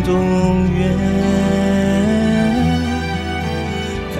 要多远？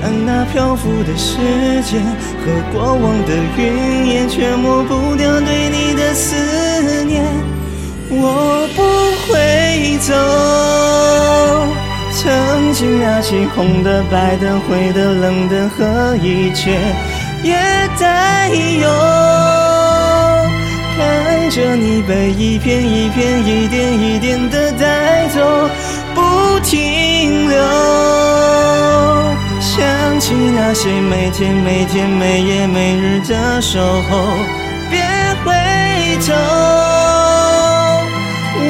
看那漂浮的时间和过往的云烟，却抹不掉对你的思念。我不会走，曾经那些红的、白的、灰的、冷的和一切也带有。看着你被一片一片、一点一点的想起那些每天每天、每夜每日的守候，别回头，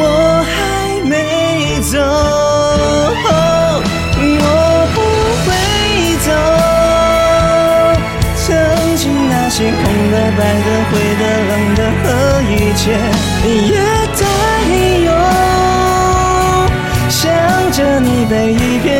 我还没走，我不会走。曾经那些空的、白的、灰的、冷的和。一切也带有，想着你被一片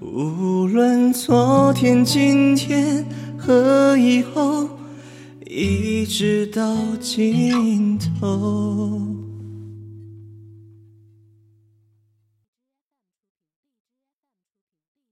无论昨天、今天和以后，一直到尽头。